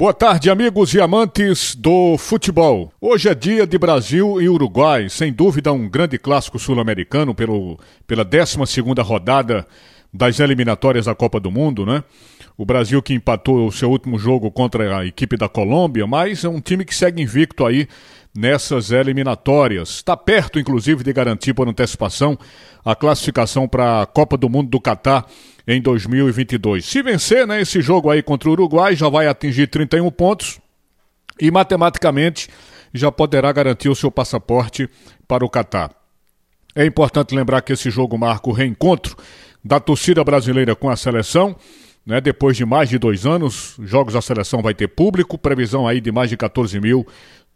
Boa tarde, amigos e amantes do futebol. Hoje é dia de Brasil e Uruguai, sem dúvida um grande clássico sul-americano pela 12 rodada das eliminatórias da Copa do Mundo, né? O Brasil que empatou o seu último jogo contra a equipe da Colômbia, mas é um time que segue invicto aí nessas eliminatórias. Está perto, inclusive, de garantir por antecipação a classificação para a Copa do Mundo do Catar em 2022. Se vencer né, esse jogo aí contra o Uruguai, já vai atingir 31 pontos e matematicamente já poderá garantir o seu passaporte para o Catar. É importante lembrar que esse jogo marca o reencontro da torcida brasileira com a seleção. Né, depois de mais de dois anos, jogos da seleção vai ter público, previsão aí de mais de 14 mil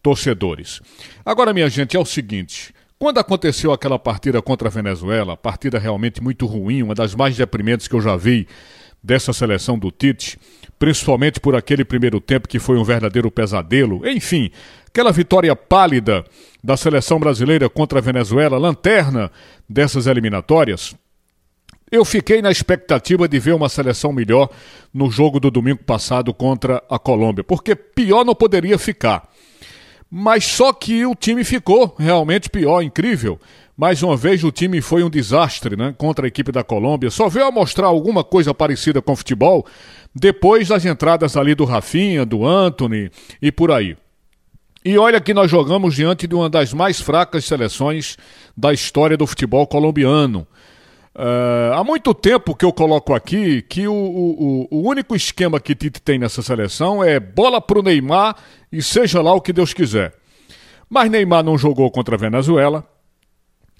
torcedores. Agora, minha gente, é o seguinte: quando aconteceu aquela partida contra a Venezuela, partida realmente muito ruim, uma das mais deprimentes que eu já vi dessa seleção do Tite, principalmente por aquele primeiro tempo que foi um verdadeiro pesadelo, enfim, aquela vitória pálida da seleção brasileira contra a Venezuela, lanterna dessas eliminatórias. Eu fiquei na expectativa de ver uma seleção melhor no jogo do domingo passado contra a Colômbia, porque pior não poderia ficar. Mas só que o time ficou realmente pior, incrível. Mais uma vez o time foi um desastre né, contra a equipe da Colômbia. Só veio a mostrar alguma coisa parecida com futebol depois das entradas ali do Rafinha, do Anthony e por aí. E olha que nós jogamos diante de uma das mais fracas seleções da história do futebol colombiano. Uh, há muito tempo que eu coloco aqui que o, o, o único esquema que Tite tem nessa seleção é bola pro Neymar e seja lá o que Deus quiser. Mas Neymar não jogou contra a Venezuela,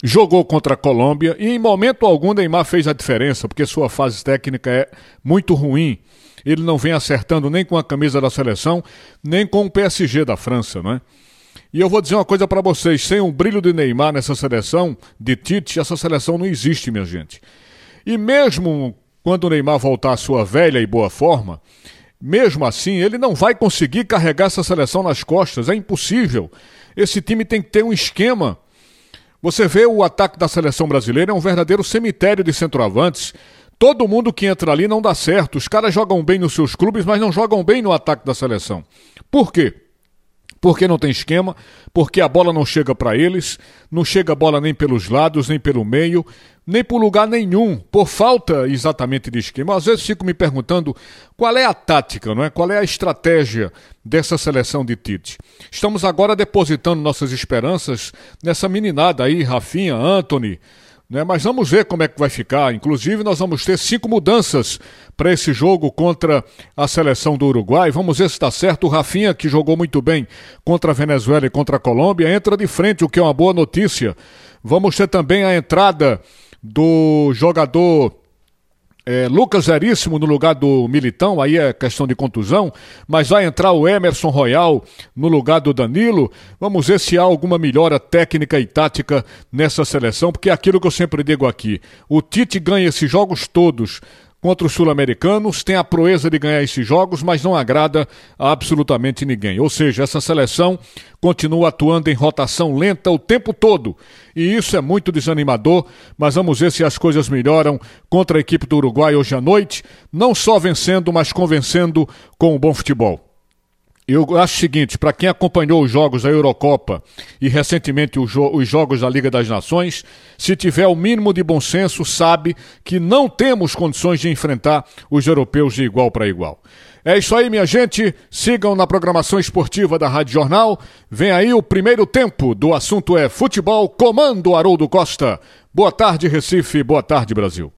jogou contra a Colômbia e em momento algum Neymar fez a diferença, porque sua fase técnica é muito ruim. Ele não vem acertando nem com a camisa da seleção, nem com o PSG da França, não é? E eu vou dizer uma coisa para vocês: sem um brilho de Neymar nessa seleção, de Tite, essa seleção não existe, minha gente. E mesmo quando o Neymar voltar à sua velha e boa forma, mesmo assim, ele não vai conseguir carregar essa seleção nas costas, é impossível. Esse time tem que ter um esquema. Você vê o ataque da seleção brasileira, é um verdadeiro cemitério de centroavantes. Todo mundo que entra ali não dá certo. Os caras jogam bem nos seus clubes, mas não jogam bem no ataque da seleção. Por quê? Porque não tem esquema, porque a bola não chega para eles, não chega a bola nem pelos lados, nem pelo meio, nem por lugar nenhum, por falta exatamente de esquema. Às vezes fico me perguntando qual é a tática, não é? Qual é a estratégia dessa seleção de Tite. Estamos agora depositando nossas esperanças nessa meninada aí, Rafinha, Anthony, né? Mas vamos ver como é que vai ficar. Inclusive, nós vamos ter cinco mudanças para esse jogo contra a seleção do Uruguai. Vamos ver se está certo. O Rafinha, que jogou muito bem contra a Venezuela e contra a Colômbia, entra de frente, o que é uma boa notícia. Vamos ter também a entrada do jogador é, Lucas Veríssimo no lugar do Militão, aí é questão de contusão, mas vai entrar o Emerson Royal no lugar do Danilo. Vamos ver se há alguma melhora técnica e tática nessa seleção, porque é aquilo que eu sempre digo aqui: o Tite ganha esses jogos todos contra os sul-americanos, tem a proeza de ganhar esses jogos, mas não agrada absolutamente ninguém. Ou seja, essa seleção continua atuando em rotação lenta o tempo todo. E isso é muito desanimador, mas vamos ver se as coisas melhoram contra a equipe do Uruguai hoje à noite, não só vencendo, mas convencendo com o bom futebol. Eu acho o seguinte, para quem acompanhou os jogos da Eurocopa e recentemente os, jo os, jogos da Liga das Nações, se tiver o mínimo de bom senso, sabe que não temos condições de enfrentar os europeus de igual para igual. É isso aí, minha gente. Sigam na programação esportiva da Rádio Jornal. Vem aí o primeiro tempo do assunto é futebol. Comando Haroldo Costa. Boa tarde, Recife. Boa tarde, Brasil.